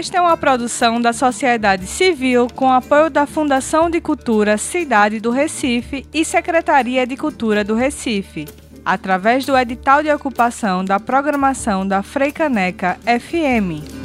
Esta é uma produção da sociedade civil com apoio da Fundação de Cultura Cidade do Recife e Secretaria de Cultura do Recife, através do edital de ocupação da programação da Freicaneca FM.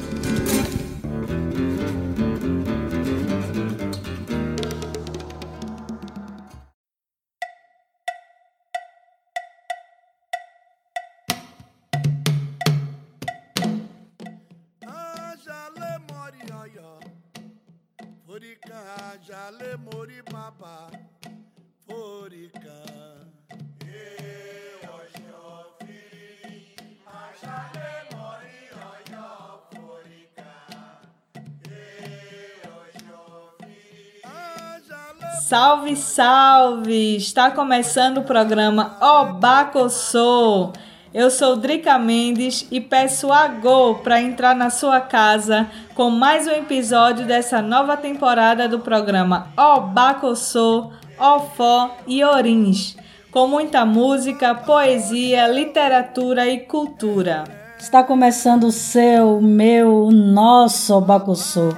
Salve, salve! Está começando o programa Obacossô. Eu sou Drica Mendes e peço a Go para entrar na sua casa com mais um episódio dessa nova temporada do programa Obacossô, Ofó e Orins, com muita música, poesia, literatura e cultura. Está começando o seu, o meu, o nosso Obacossô.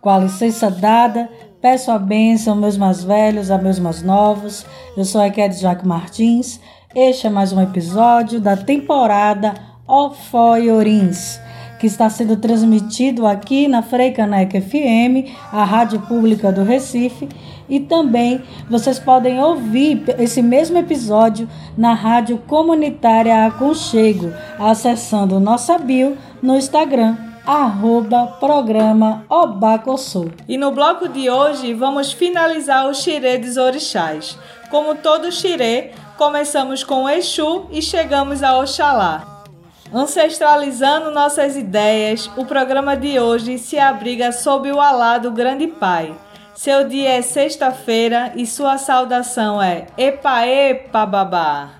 Com a licença dada, peço a bênção meus mais velhos, a meus mais novos. Eu sou a Eked Jaque Martins. Este é mais um episódio da temporada Orins, que está sendo transmitido aqui na Freicaneca FM, a rádio pública do Recife, e também vocês podem ouvir esse mesmo episódio na rádio comunitária Aconchego, acessando nossa bio no Instagram arroba programa Obacossô. E no bloco de hoje vamos finalizar o xirê dos orixás. Como todo xirê, começamos com Exu e chegamos a Oxalá. Ancestralizando nossas ideias, o programa de hoje se abriga sob o alá do Grande Pai. Seu dia é sexta-feira e sua saudação é Epa Epa Babá.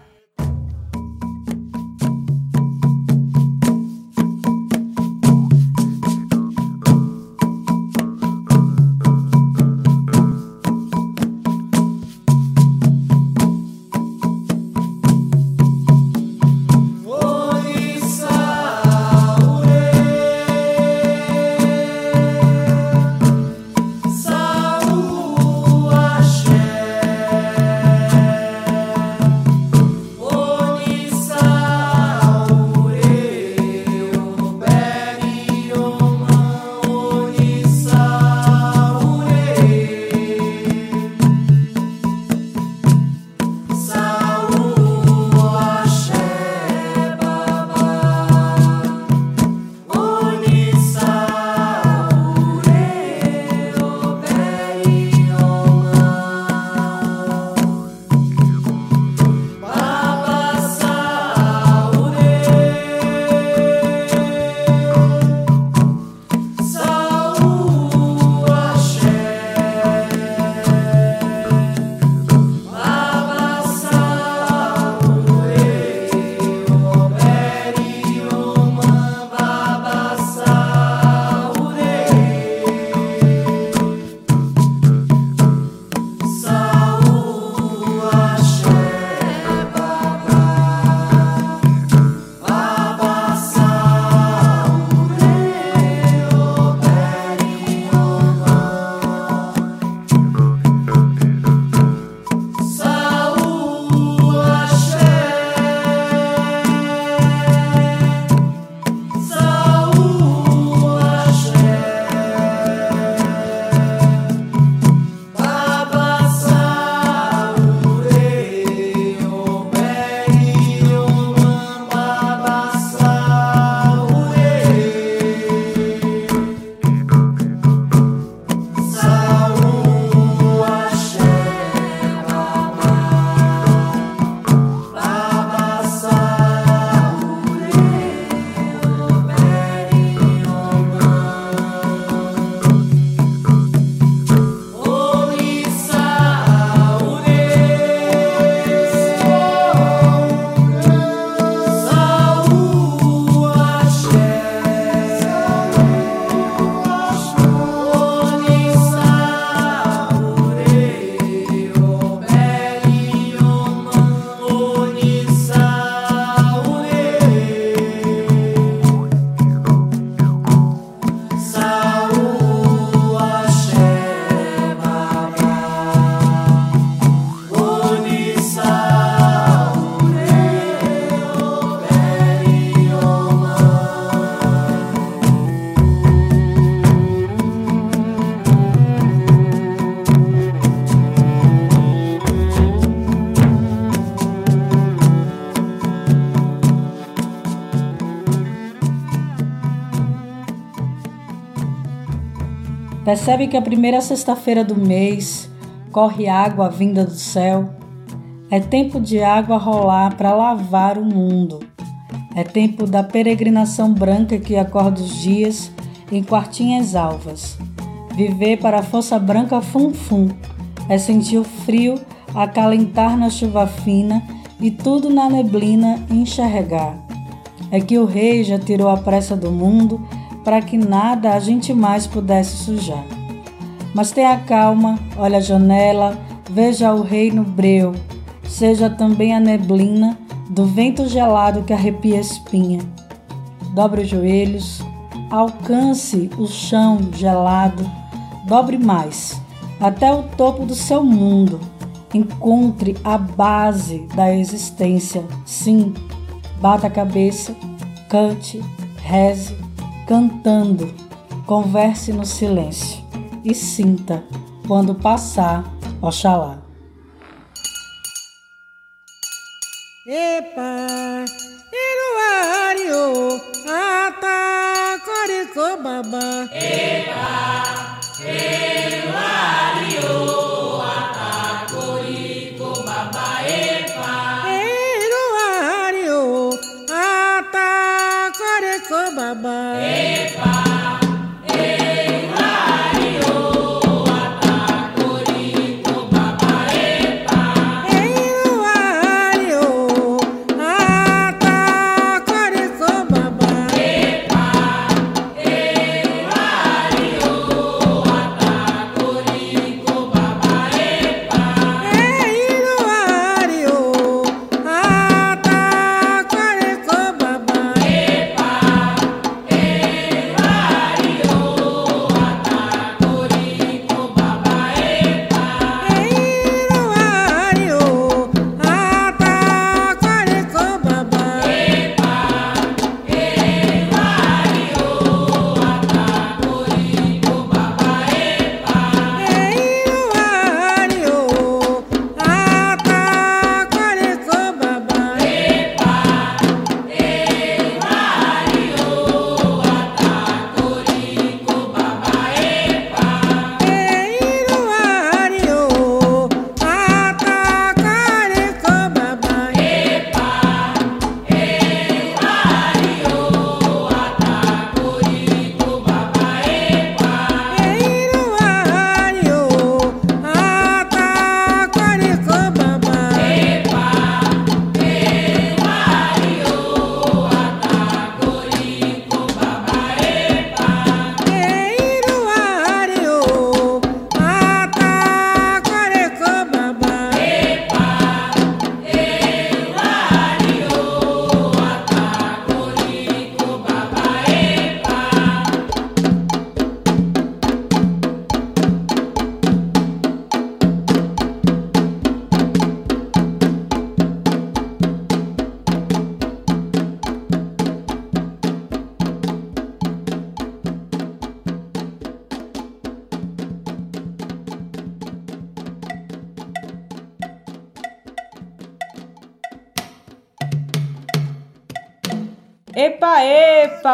Percebe que a primeira sexta-feira do mês corre água vinda do céu? É tempo de água rolar para lavar o mundo. É tempo da peregrinação branca que acorda os dias em quartinhas alvas. Viver para a força branca fum-fum é sentir o frio acalentar na chuva fina e tudo na neblina enxergar. É que o rei já tirou a pressa do mundo para que nada a gente mais pudesse sujar. Mas tenha calma, olha a janela, veja o rei no breu, seja também a neblina do vento gelado que arrepia a espinha. Dobre os joelhos, alcance o chão gelado, dobre mais, até o topo do seu mundo. Encontre a base da existência. Sim, bata a cabeça, cante, reze, cantando, converse no silêncio e sinta quando passar Oxalá. Epa, Iruario, Ata, Corico, Baba. Epa, Iruario,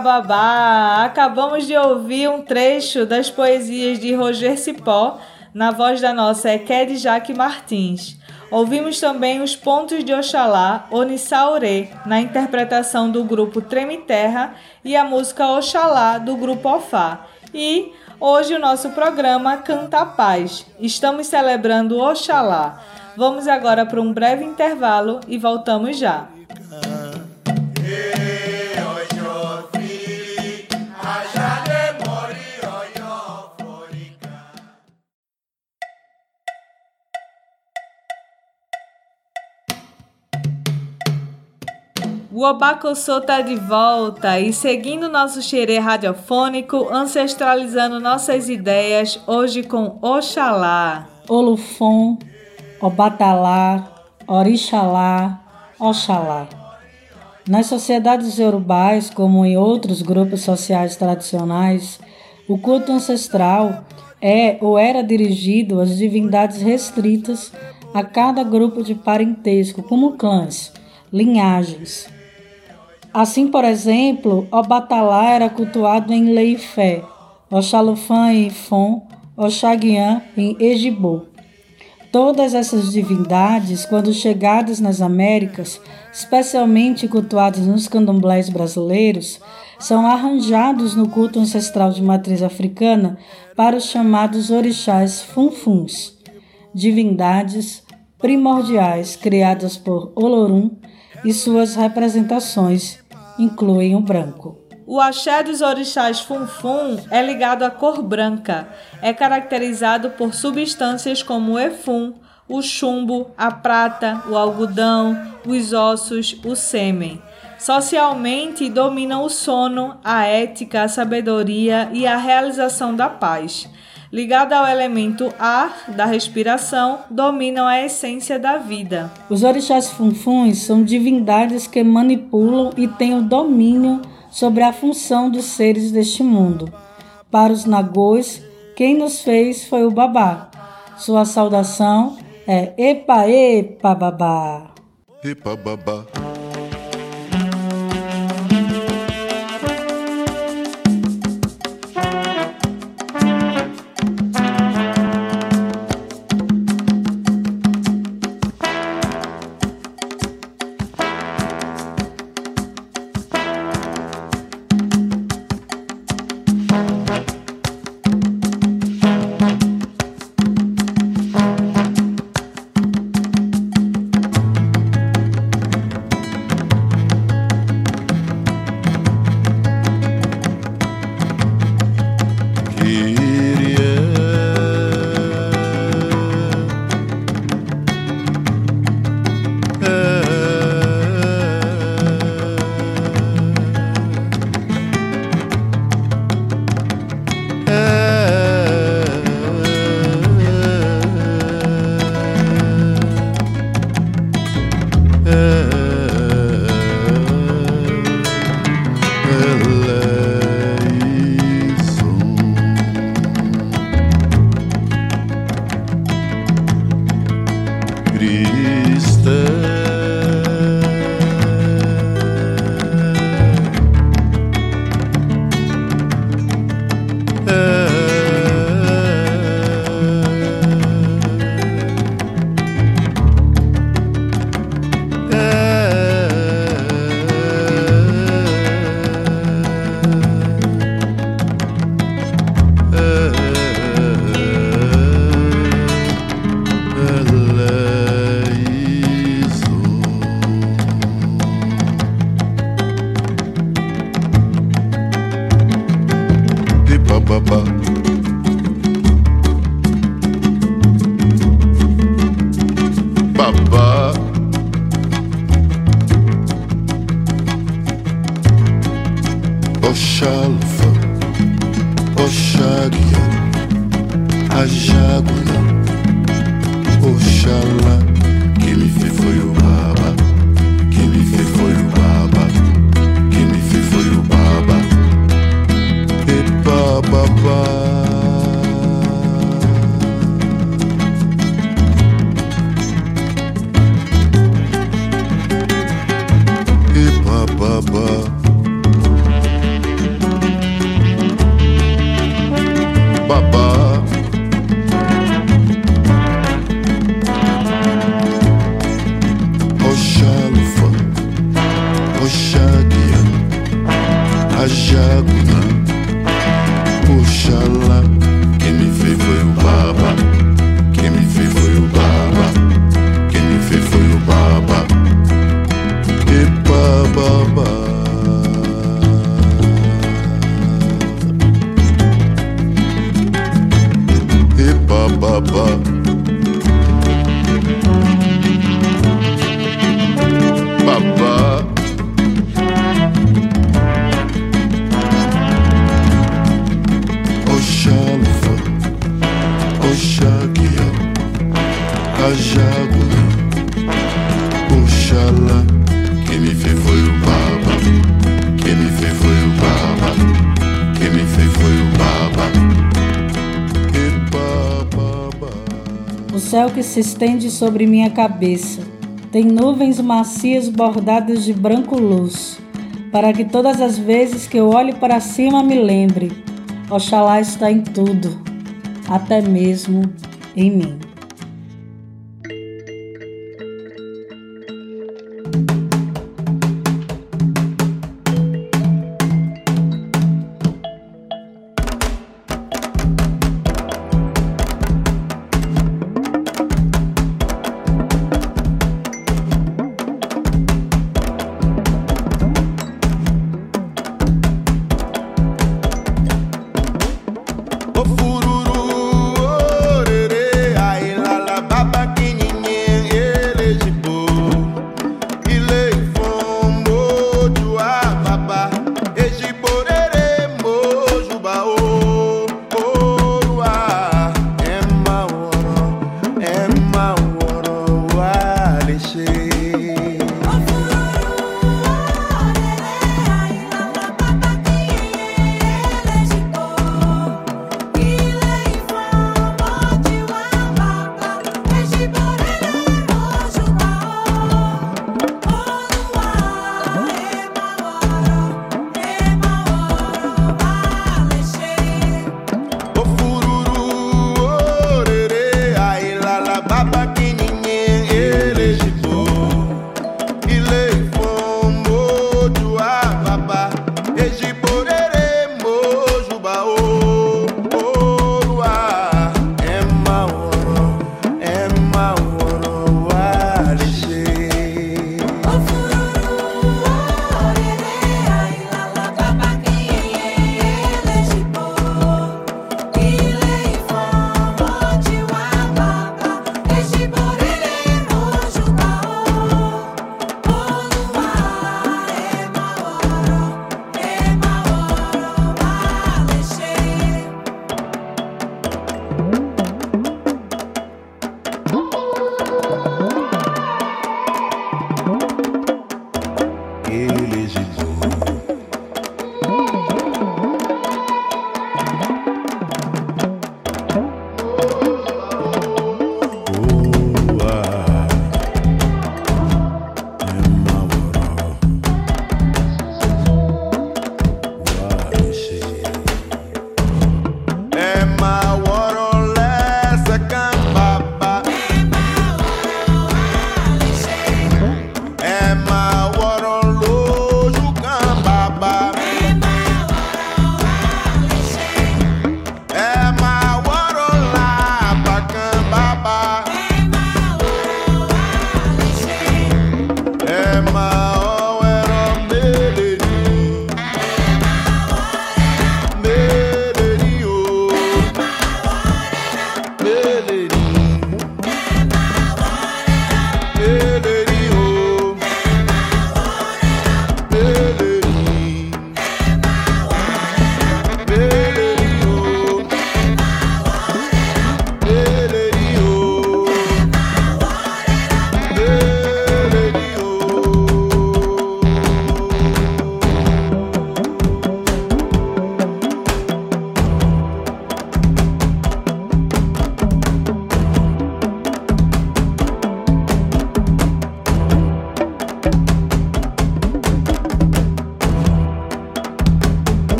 epa, babá! Acabamos de ouvir um trecho das poesias de Roger Cipó, na voz da nossa Ekede Jaque Martins. Ouvimos também os pontos de Oxalá, Onissaurê, na interpretação do grupo Treme Terra, e a música Oxalá, do grupo Ofá. E hoje o nosso programa Canta Paz. Estamos celebrando Oxalá. Vamos agora para um breve intervalo e voltamos já. O Obacossô tá de volta e seguindo nosso xerê radiofônico, ancestralizando nossas ideias, hoje com Oxalá. Olufon, Obatalá, Orixalá, Oxalá. Nas sociedades urubais, como em outros grupos sociais tradicionais, o culto ancestral é ou era dirigido às divindades restritas a cada grupo de parentesco, como clãs, linhagens. Assim, por exemplo, Obatalá era cultuado em Leifé, Oxalufã em Ifon, Oxaguian em Ejibô. Todas essas divindades, quando chegadas nas Américas, especialmente cultuadas nos candomblés brasileiros, são arranjados no culto ancestral de matriz africana para os chamados orixás funfuns, divindades primordiais criadas por Olorum e suas representações incluem o branco. O axé dos orixás funfun é ligado à cor branca. É caracterizado por substâncias como o efum, o chumbo, a prata, o algodão, os ossos, o sêmen. Socialmente dominam o sono, a ética, a sabedoria e a realização da paz. Ligado ao elemento ar da respiração, dominam a essência da vida. Os orixás funfuns são divindades que manipulam e têm o domínio sobre a função dos seres deste mundo. Para os nagôs, quem nos fez foi o babá. Sua saudação é Epa, epa, babá. Epa, babá. Que se estende sobre minha cabeça. Tem nuvens macias bordadas de branco luz, para que todas as vezes que eu olhe para cima me lembre. Oxalá está em tudo, até mesmo em mim.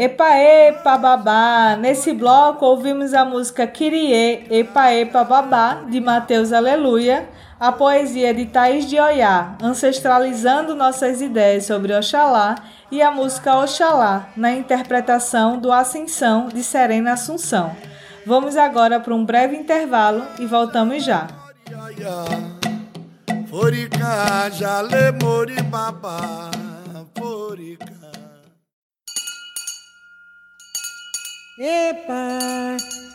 Epa Epa Babá. Nesse bloco ouvimos a música Kirie Epa Epa Babá de Mateus Aleluia, a poesia de Thaís de Oiá, ancestralizando nossas ideias sobre Oxalá, e a música Oxalá, na interpretação do Ascensão de Serena Assunção. Vamos agora para um breve intervalo e voltamos já. Forica, jale, mori, babá. Epa,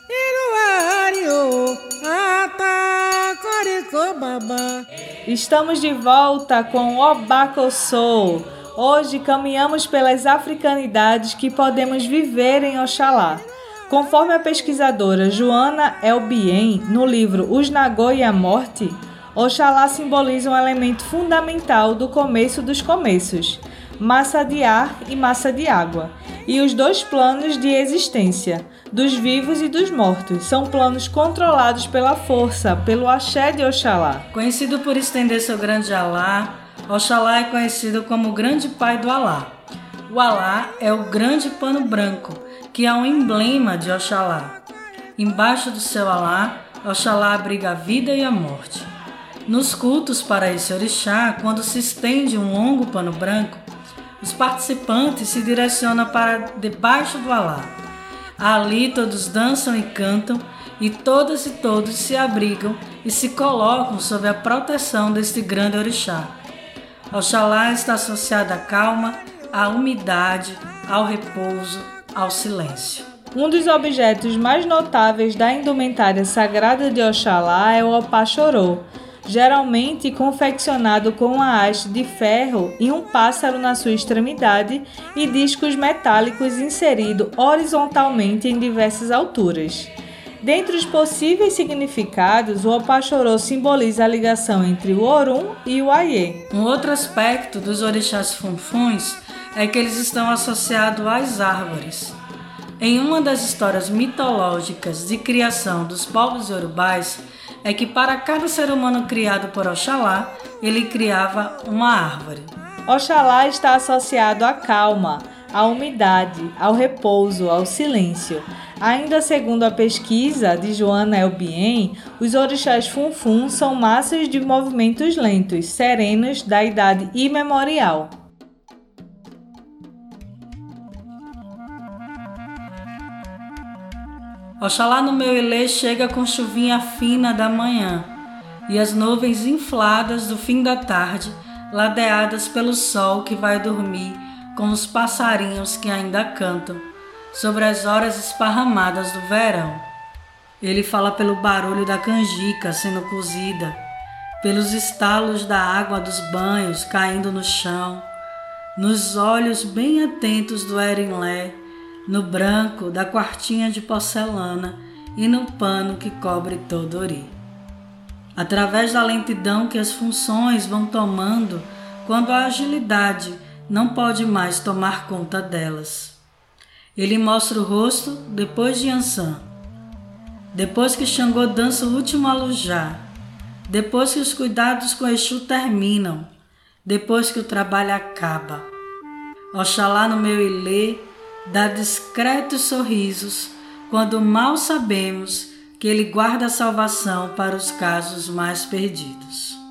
Iruario, Ata, Corico, Babá. Estamos de volta com Obacossou. Hoje caminhamos pelas africanidades que podemos viver em Oxalá. Conforme a pesquisadora Joana Elbien, no livro Os Nagô e a Morte, Oxalá simboliza um elemento fundamental do começo dos começos, massa de ar e massa de água, e os dois planos de existência, dos vivos e dos mortos, são planos controlados pela força, pelo axé de Oxalá. Conhecido por estender seu grande Alá, Oxalá é conhecido como o grande pai do Alá. O Alá é o grande pano branco, que é um emblema de Oxalá. Embaixo do seu Alá, Oxalá abriga a vida e a morte. Nos cultos para esse orixá, quando se estende um longo pano branco, os participantes se direcionam para debaixo do alá. Ali todos dançam e cantam, e todas e todos se abrigam e se colocam sob a proteção deste grande orixá. Oxalá está associado à calma, à umidade, ao repouso, ao silêncio. Um dos objetos mais notáveis da indumentária sagrada de Oxalá é o opachorô, geralmente confeccionado com uma haste de ferro e um pássaro na sua extremidade e discos metálicos inseridos horizontalmente em diversas alturas. Dentre os possíveis significados, o opachorô simboliza a ligação entre o Orum e o Aie. Um outro aspecto dos orixás funfuns é que eles estão associados às árvores. Em uma das histórias mitológicas de criação dos povos yorubais, é que para cada ser humano criado por Oxalá, ele criava uma árvore. Oxalá está associado à calma, à umidade, ao repouso, ao silêncio. Ainda segundo a pesquisa de Joana Elbien, os orixás funfun são massas de movimentos lentos, serenos da idade imemorial. Oxalá no meu ilê chega com chuvinha fina da manhã e as nuvens infladas do fim da tarde, ladeadas pelo sol que vai dormir com os passarinhos que ainda cantam sobre as horas esparramadas do verão. Ele fala pelo barulho da canjica sendo cozida, pelos estalos da água dos banhos caindo no chão, nos olhos bem atentos do Erinlé no branco da quartinha de porcelana e no pano que cobre todo Ori. Através da lentidão que as funções vão tomando quando a agilidade não pode mais tomar conta delas. Ele mostra o rosto depois de Ansan, depois que Xangô dança o último alujá, depois que os cuidados com Exu terminam, depois que o trabalho acaba. Oxalá no meu ilê dá discretos sorrisos quando mal sabemos que Ele guarda a salvação para os casos mais perdidos.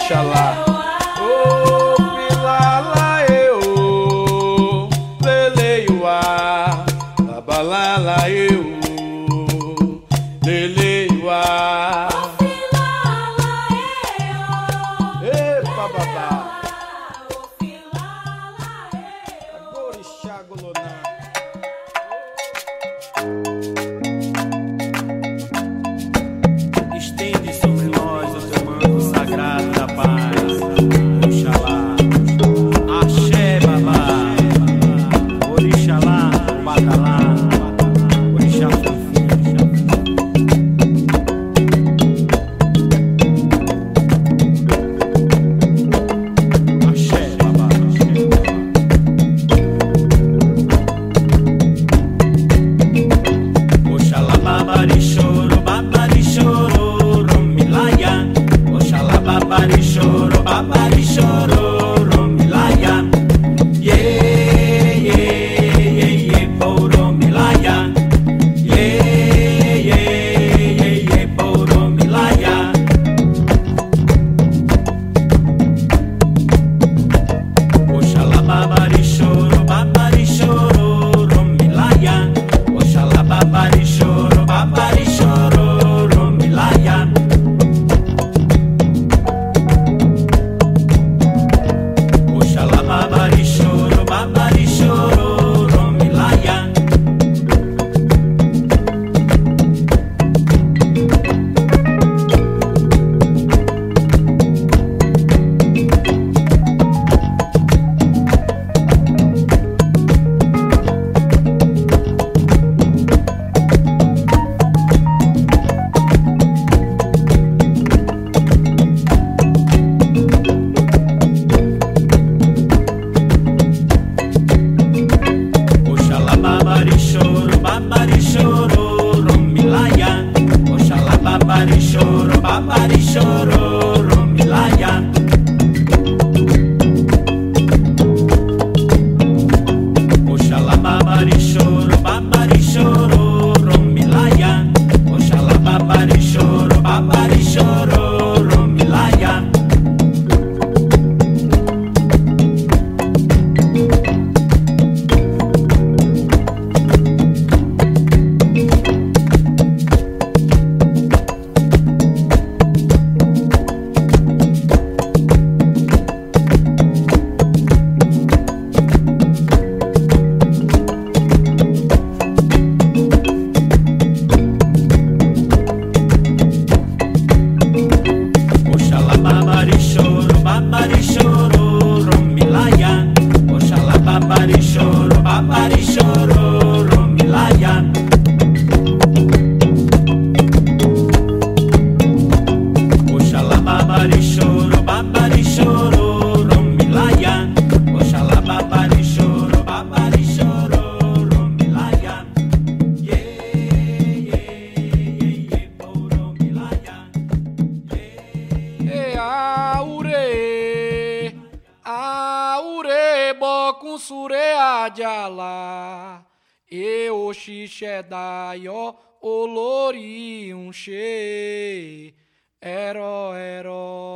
Oxalá. Xedaio, olori um che, ero, ero.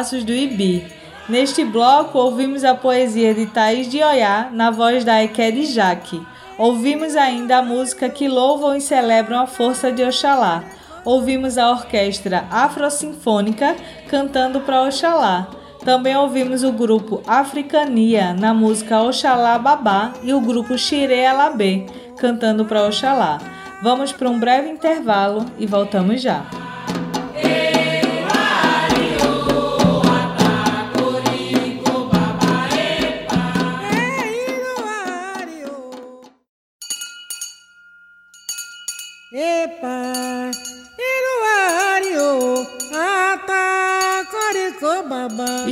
Passos do Ibi. Neste bloco, ouvimos a poesia de Thaís de Oiá, na voz da Ekede Jaque. Ouvimos ainda a música que louvam e celebram a força de Oxalá. Ouvimos a orquestra Afrosinfônica cantando para Oxalá. Também ouvimos o grupo Africania na música Oxalá Babá e o grupo Xire Alabê cantando para Oxalá. Vamos para um breve intervalo e voltamos já.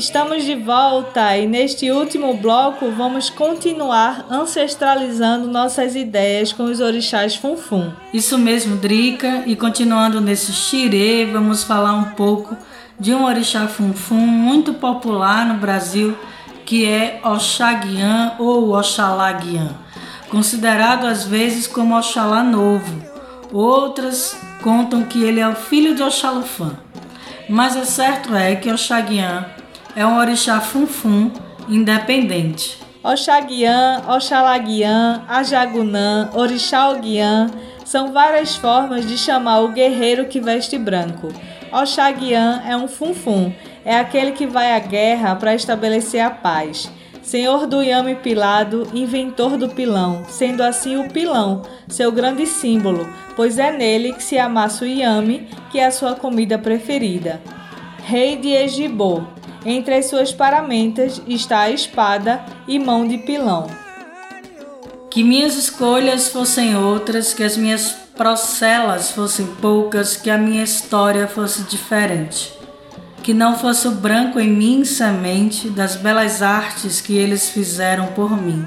Estamos de volta e neste último bloco vamos continuar ancestralizando nossas ideias com os orixás funfum. Isso mesmo, Drica, e continuando nesse xirê, vamos falar um pouco de um orixá funfum muito popular no Brasil, que é Oxaguian ou Oxalaguian, considerado às vezes como Oxalá novo. Outras contam que ele é o filho de Oxalufã. Mas o certo é que Oxaguian é um orixá funfum independente. Oxaguian, Oxalaguian, Ajagunã, Orixá são várias formas de chamar o guerreiro que veste branco. Oxaguian é um funfum, é aquele que vai à guerra para estabelecer a paz. senhor do Yame pilado, inventor do pilão, sendo assim o pilão seu grande símbolo, pois é nele que se amassa o Yame, que é a sua comida preferida. Rei de Egibô, entre as suas paramentas está a espada e mão de pilão. Que minhas escolhas fossem outras, que as minhas procelas fossem poucas, que a minha história fosse diferente que não fosse o branco em mim semente das belas artes que eles fizeram por mim.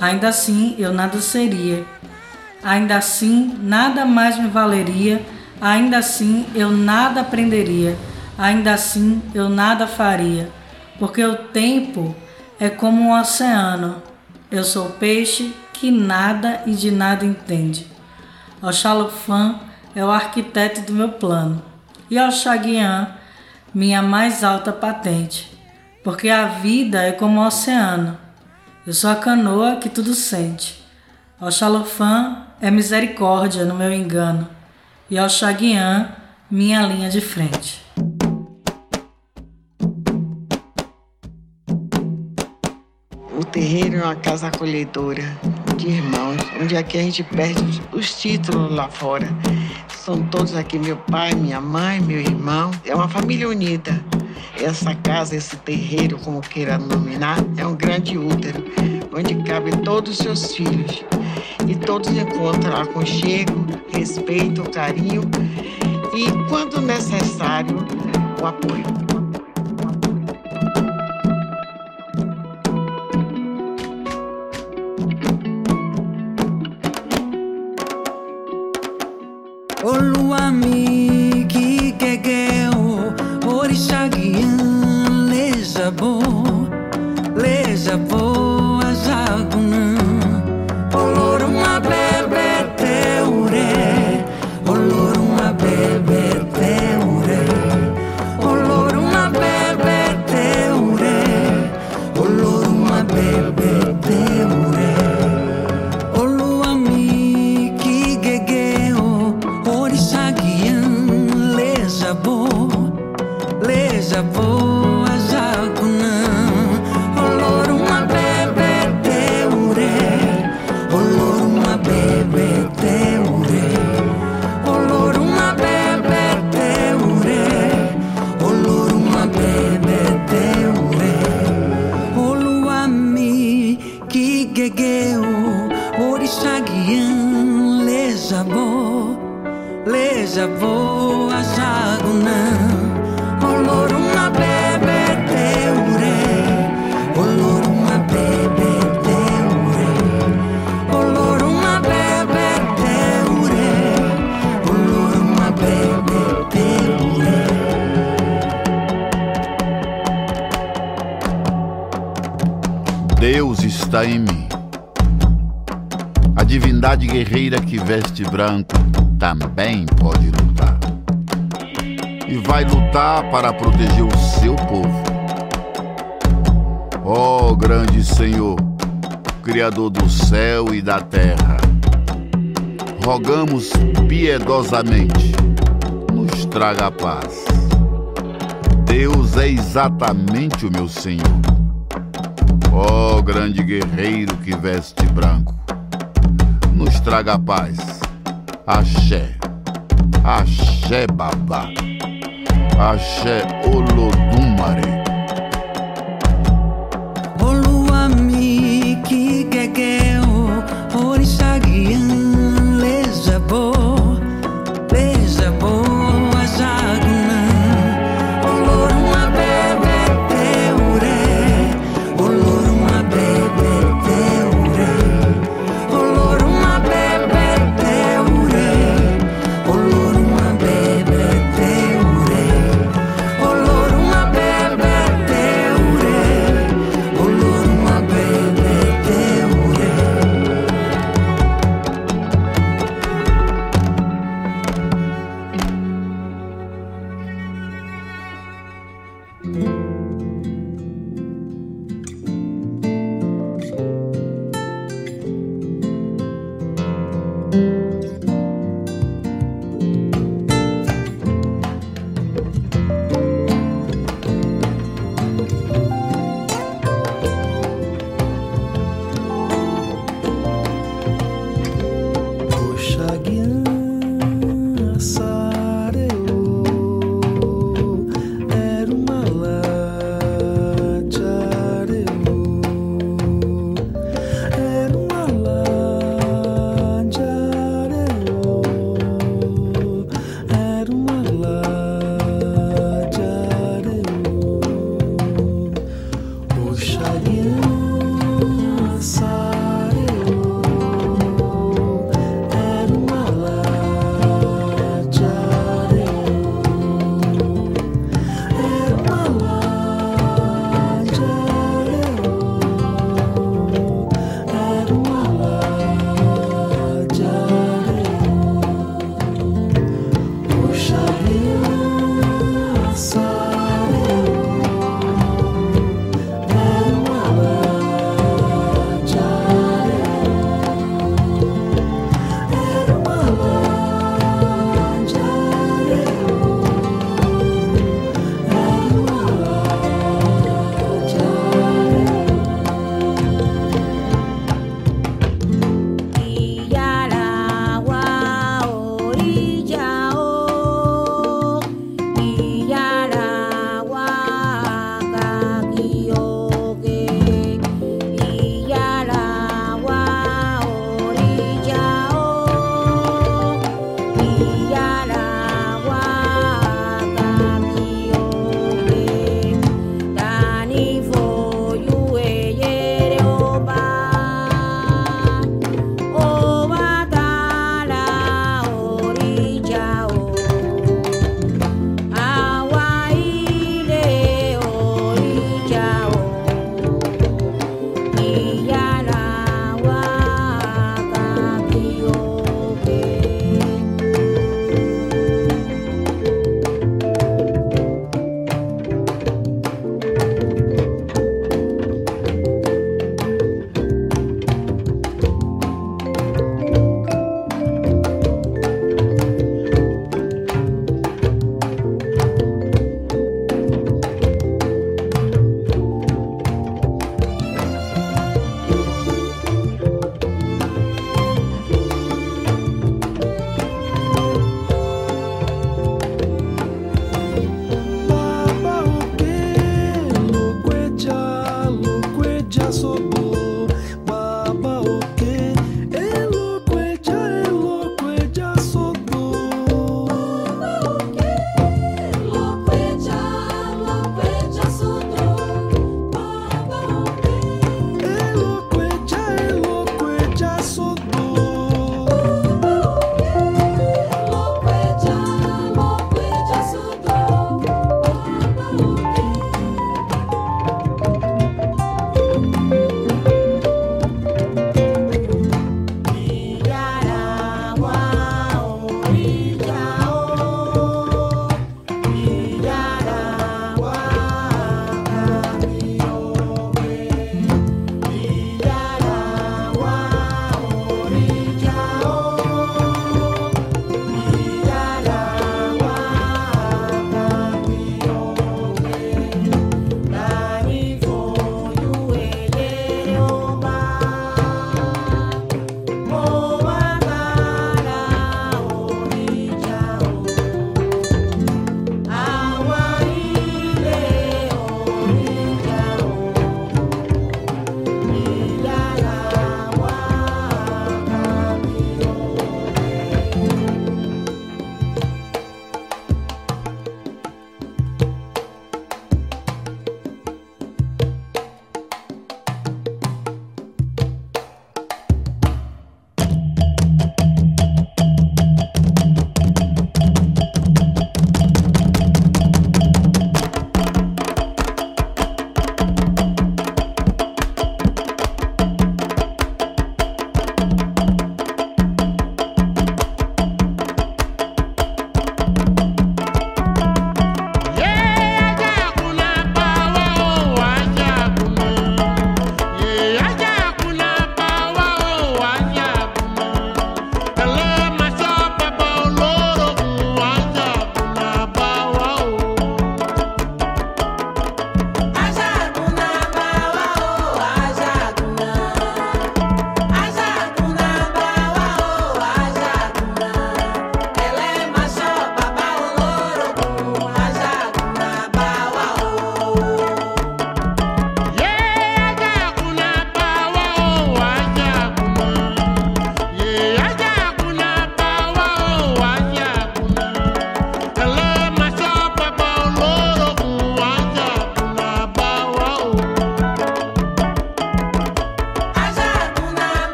Ainda assim eu nada seria, ainda assim nada mais me valeria, ainda assim eu nada aprenderia, ainda assim eu nada faria, porque o tempo é como um oceano. Eu sou peixe que nada e de nada entende. Oxalufã é o arquiteto do meu plano. E Oxaguian minha mais alta patente, porque a vida é como o oceano. Eu sou a canoa que tudo sente. Oxalofã é misericórdia no meu engano, e Oxaguian, minha linha de frente. Terreiro é uma casa acolhedora de irmãos, onde aqui a gente perde os títulos lá fora. São todos aqui, meu pai, minha mãe, meu irmão. É uma família unida. Essa casa, esse terreiro, como queira nominar, é um grande útero, onde cabem todos os seus filhos. E todos encontram aconchego, respeito, carinho e, quando necessário, o apoio. Veste branco também pode lutar. E vai lutar para proteger o seu povo. Ó oh, grande Senhor, Criador do céu e da terra, rogamos piedosamente, nos traga a paz. Deus é exatamente o meu Senhor Ó oh, grande guerreiro que veste branco, nos traga paz. Axé, axé babá, axé olodumare.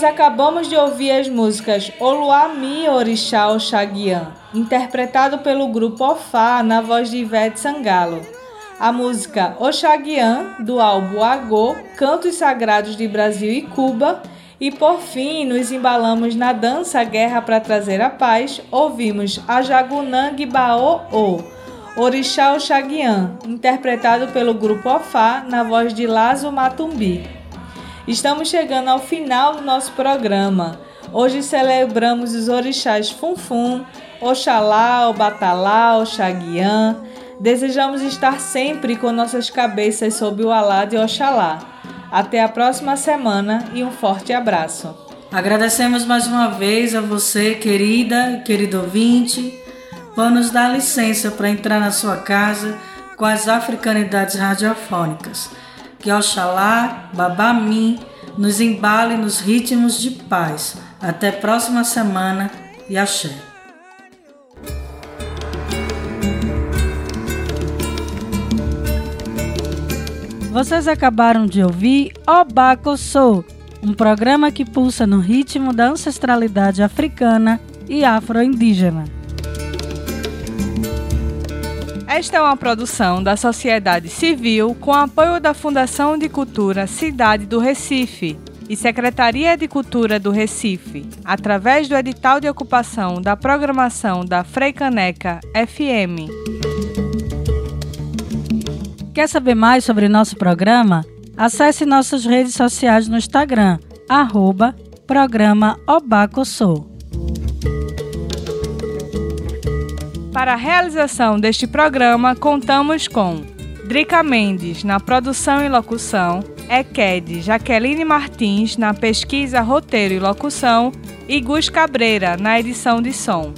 Nós acabamos de ouvir as músicas Oluami Orixá Oxaguian, interpretado pelo grupo Ofá na voz de Ivete Sangalo. A música Oxaguian, do álbum Agô, Cantos Sagrados de Brasil e Cuba. E por fim, nos embalamos na dança Guerra para Trazer a Paz, ouvimos a Jagunang Baô Orixá Oxaguian, interpretado pelo grupo Ofá na voz de Lazo Matumbi. Estamos chegando ao final do nosso programa. Hoje celebramos os orixás Funfun, Oxalá, Obatalá, Oxaguian. Desejamos estar sempre com nossas cabeças sob o alá de Oxalá. Até a próxima semana e um forte abraço. Agradecemos mais uma vez a você, querida, querido ouvinte nos dar licença para entrar na sua casa com as africanidades radiofônicas. Que Oxalá, Babami, nos embale nos ritmos de paz. Até próxima semana e axé. Vocês acabaram de ouvir Obaco Sou, um programa que pulsa no ritmo da ancestralidade africana e afro-indígena. Esta é uma produção da sociedade civil com apoio da Fundação de Cultura Cidade do Recife e Secretaria de Cultura do Recife, através do edital de ocupação da programação da Freicaneca FM. Quer saber mais sobre nosso programa? Acesse nossas redes sociais no Instagram, arroba programa Obacossou. Para a realização deste programa, contamos com Drica Mendes na produção e locução, Equed Jaqueline Martins na pesquisa, roteiro e locução e Gus Cabreira na edição de som.